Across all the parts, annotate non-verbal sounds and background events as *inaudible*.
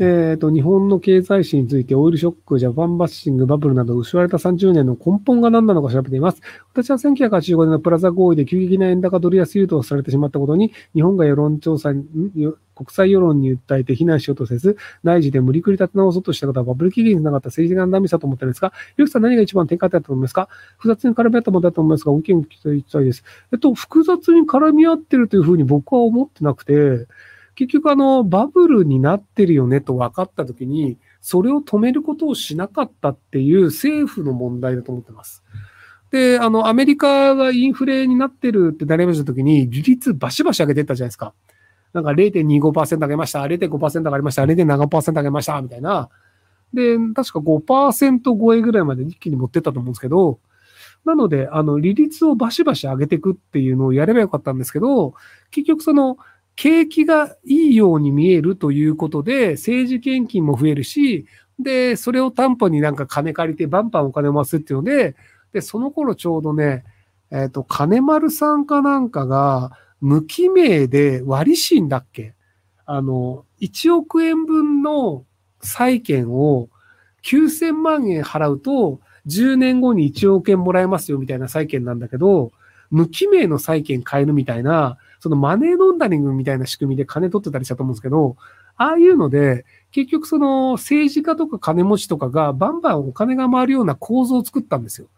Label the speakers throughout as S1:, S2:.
S1: えっ、と、日本の経済史について、オイルショック、ジャパンバッシング、バブルなど、失われた30年の根本が何なのか調べています。私は1985年のプラザ合意で急激な円高ドル安誘導されてしまったことに、日本が世論調査に、国際世論に訴えて非難しようとせず、内需で無理くり立て直そうとしたことはバブル期限につながった政治的なダメさと思ってるんですが、ゆきさん何が一番転換点だと思いますか？複雑に絡み合ったものだと思いますが、ご意見を聞きたいです。えっと、複雑に絡み合ってるというふうに僕は思ってなくて、結局あの、バブルになってるよねと分かったときに、それを止めることをしなかったっていう政府の問題だと思ってます。で、あの、アメリカがインフレになってるってなりましたときに、利率バシバシ上げてったじゃないですか。なんか0.25%上げました、0.5%上がりました、0.7%上げました、みたいな。で、確か5%超えぐらいまで一気に持ってったと思うんですけど、なので、あの、利率をバシバシ上げていくっていうのをやればよかったんですけど、結局その、景気がいいように見えるということで、政治献金も増えるし、で、それを担保になんか金借りてバンバンお金を回すっていうので、で、その頃ちょうどね、えっ、ー、と、金丸さんかなんかが、無記名で割り賃だっけ？あの、1億円分の債券を9000万円払うと、10年後に1億円もらえますよみたいな債券なんだけど、無記名の債券買えるみたいな、そのマネーロンダリングみたいな仕組みで金取ってたりしたと思うんですけど、ああいうので、結局その政治家とか金持ちとかがバンバンお金が回るような構造を作ったんですよ。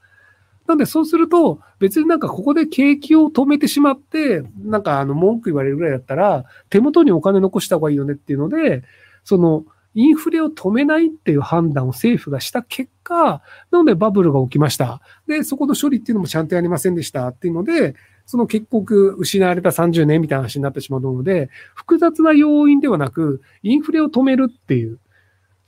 S1: なんでそうすると、別になんかここで景気を止めてしまって、なんかあの文句言われるぐらいだったら、手元にお金残した方がいいよねっていうので、そのインフレを止めないっていう判断を政府がした結果、なのでバブルが起きました。で、そこの処理っていうのもちゃんとやりませんでしたっていうので、その結局失われた30年みたいな話になってしまうので、複雑な要因ではなく、インフレを止めるっていう、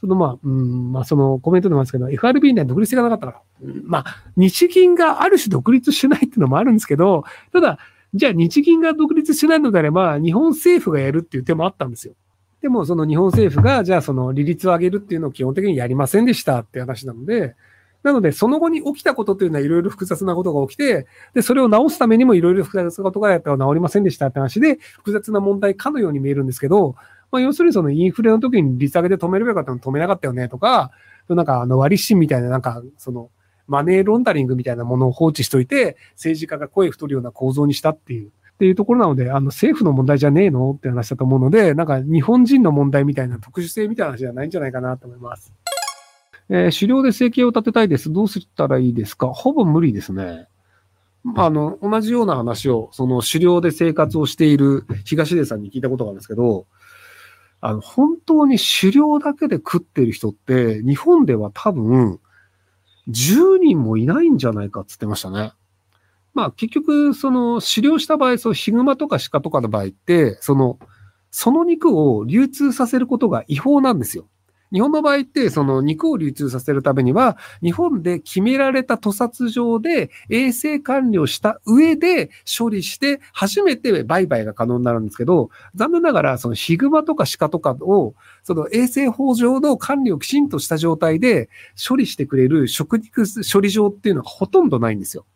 S1: そのまあ、うん、まあそのコメントでもあるんですけど、FRB には独立性がなかったから、まあ、日銀がある種独立しないっていうのもあるんですけど、ただ、じゃあ日銀が独立しないのであれば、日本政府がやるっていう手もあったんですよ。でも、その日本政府が、じゃあその利率を上げるっていうのを基本的にやりませんでしたって話なので、なので、その後に起きたことというのはいろいろ複雑なことが起きて、で、それを直すためにもいろいろ複雑なことがやったら治りませんでしたって話で、複雑な問題かのように見えるんですけど、まあ、要するにそのインフレの時に利下げで止めるべきかったの止めなかったよねとか、なんかあの割り芯みたいな、なんか、その、マネーロンダリングみたいなものを放置しといて、政治家が声太るような構造にしたっていう。っていうところなので、あの、政府の問題じゃねえのって話だと思うので、なんか日本人の問題みたいな特殊性みたいな話じゃないんじゃないかなと思います。えー、狩猟で生計を立てたいです。どうしたらいいですか？ほぼ無理ですね。あの、同じような話を、その狩猟で生活をしている東出さんに聞いたことがあるんですけど、あの、本当に狩猟だけで食ってる人って、日本では多分、10人もいないんじゃないかって言ってましたね。まあ結局、その狩猟した場合、そのヒグマとか鹿とかの場合って、その、その肉を流通させることが違法なんですよ。日本の場合って、その肉を流通させるためには、日本で決められた屠殺場で衛生管理をした上で処理して、初めて売買が可能になるんですけど、残念ながら、そのヒグマとか鹿とかを、その衛生法上の管理をきちんとした状態で処理してくれる食肉処理場っていうのはほとんどないんですよ。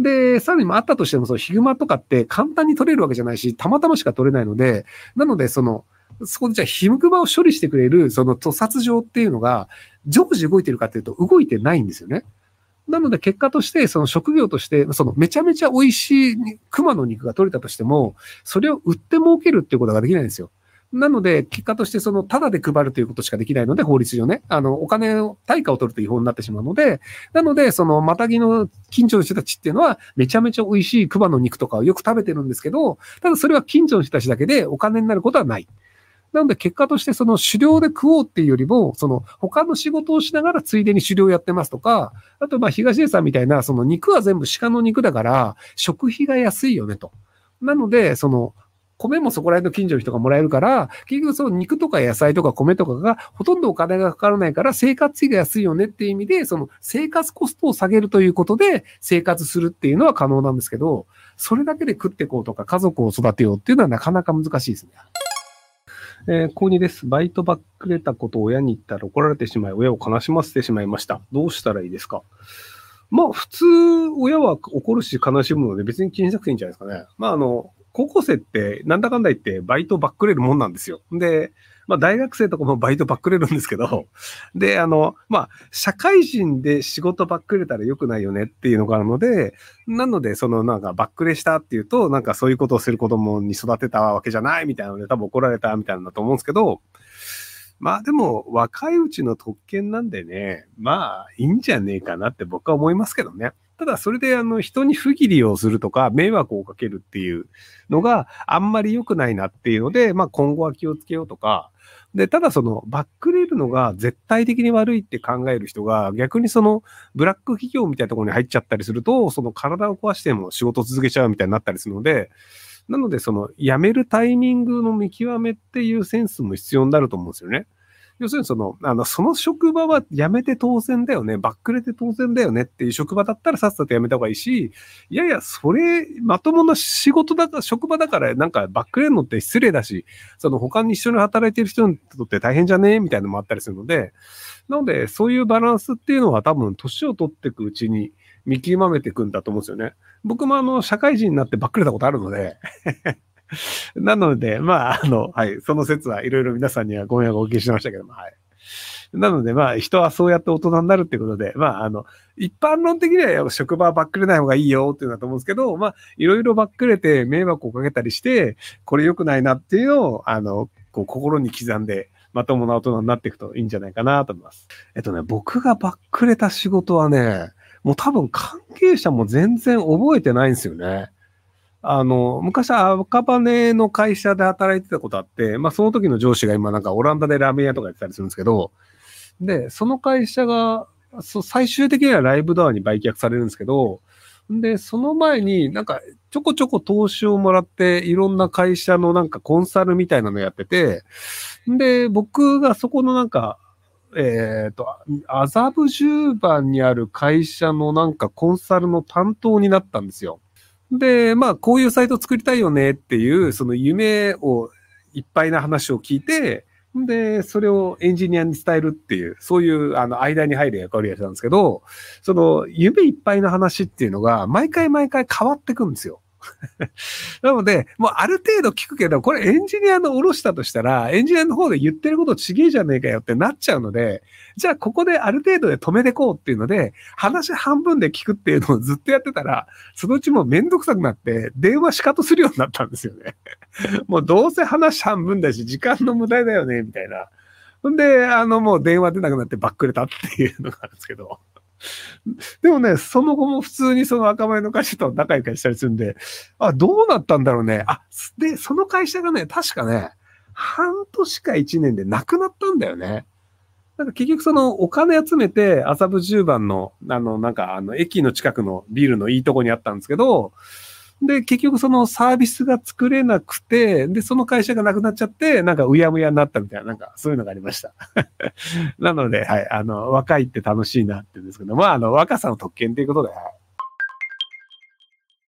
S1: で、さらにもあったとしても、そのヒグマとかって簡単に取れるわけじゃないし、たまたましか取れないので、なので、その、そこでじゃあ、ヒムクマを処理してくれる、その屠殺場っていうのが、常時動いてるかっていうと、動いてないんですよね。なので、結果として、その職業として、そのめちゃめちゃ美味しい熊の肉が取れたとしても、それを売って儲けるっていうことができないんですよ。なので、結果として、その、ただで配るということしかできないので、法律上ね、あの、お金を、対価を取ると違法になってしまうので、なので、その、またぎの近所の人たちっていうのは、めちゃめちゃ美味しい熊の肉とかをよく食べてるんですけど、ただそれは近所の人たちだけでお金になることはない。なので結果としてその狩猟で食おうっていうよりも、その他の仕事をしながらついでに狩猟やってますとか、あとまあ東出さんみたいな、その肉は全部鹿の肉だから、食費が安いよねと。なので、その、米もそこら辺の近所の人がもらえるから、結局その肉とか野菜とか米とかがほとんどお金がかからないから生活費が安いよねっていう意味で、その生活コストを下げるということで生活するっていうのは可能なんですけど、それだけで食ってこうとか家族を育てようっていうのはなかなか難しいですね。えー、高2です。バイトばっくれたことを親に言ったら怒られてしまい、親を悲しませてしまいました。どうしたらいいですか？まあ、普通、親は怒るし悲しむので別に気にしなくていいんじゃないですかね。まあ、あの、高校生ってなんだかんだ言ってバイトばっくれるもんなんですよ。で、まあ大学生とかもバイトばっくれるんですけど、で、あの、まあ社会人で仕事ばっくれたら良くないよねっていうのがあるので、なので、そのなんかばっくれしたっていうと、なんかそういうことをする子供に育てたわけじゃないみたいなので多分怒られたみたいなんだと思うんですけど、まあでも若いうちの特権なんでね、まあいいんじゃねえかなって僕は思いますけどね。ただそれであの人に不義理をするとか迷惑をかけるっていうのがあんまり良くないなっていうので、まあ今後は気をつけようとか、で、ただそのバックレるのが絶対的に悪いって考える人が逆にそのブラック企業みたいなところに入っちゃったりすると、その体を壊しても仕事を続けちゃうみたいになったりするので、なのでその辞めるタイミングの見極めっていうセンスも必要になると思うんですよね。要するにその、あの、その職場は辞めて当然だよね、バックレて当然だよねっていう職場だったらさっさと辞めた方がいいし、いやいや、それ、まともな仕事だか、職場だからなんかバックレるのって失礼だし、その他に一緒に働いてる人にとって大変じゃねみたいなのもあったりするので、なので、そういうバランスっていうのは多分、年を取っていくうちに見極めていくんだと思うんですよね。僕もあの、社会人になってバックれたことあるので *laughs* なので、まあ、あの、はい、その説はいろいろ皆さんにはご迷惑をお聞きしましたけども、はい。なので、まあ、人はそうやって大人になるってことで、まあ、あの、一般論的には職場はバックれない方がいいよっていうのだと思うんですけど、まあ、いろいろバックれて迷惑をかけたりして、これ良くないなっていうのを、あの、こう、心に刻んで、まともな大人になっていくといいんじゃないかなと思います。えっとね、僕がバックれた仕事はね、もう多分関係者も全然覚えてないんですよね。あの、昔は赤羽の会社で働いてたことあって、まあその時の上司が今なんかオランダでラーメン屋とかやってたりするんですけど、で、その会社が、そ最終的にはライブドアに売却されるんですけど、で、その前になんかちょこちょこ投資をもらっていろんな会社のなんかコンサルみたいなのやってて、で、僕がそこのなんか、えっ、ー、と、麻布十番にある会社のなんかコンサルの担当になったんですよ。で、まあ、こういうサイト作りたいよねっていう、その夢をいっぱいな話を聞いて、で、それをエンジニアに伝えるっていう、そういう、あの、間に入る役割をやったんですけど、その、夢いっぱいの話っていうのが、毎回毎回変わってくんですよ。*laughs* なので、もうある程度聞くけど、これエンジニアの下ろしたとしたら、エンジニアの方で言ってることちげえじゃねえかよってなっちゃうので、じゃあここである程度で止めてこうっていうので、話半分で聞くっていうのをずっとやってたら、そのうちもうめんどくさくなって、電話しかとするようになったんですよね。*laughs* もうどうせ話半分だし、時間の無駄だよね、みたいな。ほんで、あの、もう電話出なくなってバックれたっていうのがあるんですけど。*laughs* でもね、その後も普通にその赤羽の会社と仲良くしたりするんで、あ、どうなったんだろうね。あ、で、その会社がね、確かね、半年か一年でなくなったんだよね。なんか結局そのお金集めて麻布十番の、あの、なんかあの、駅の近くのビルのいいとこにあったんですけど、で、結局そのサービスが作れなくて、で、その会社がなくなっちゃって、なんかうやむやになったみたいな、なんかそういうのがありました。*laughs* なので、はい、あの、若いって楽しいなって言うんですけど、まあ、あの、若さの特権ということで、はい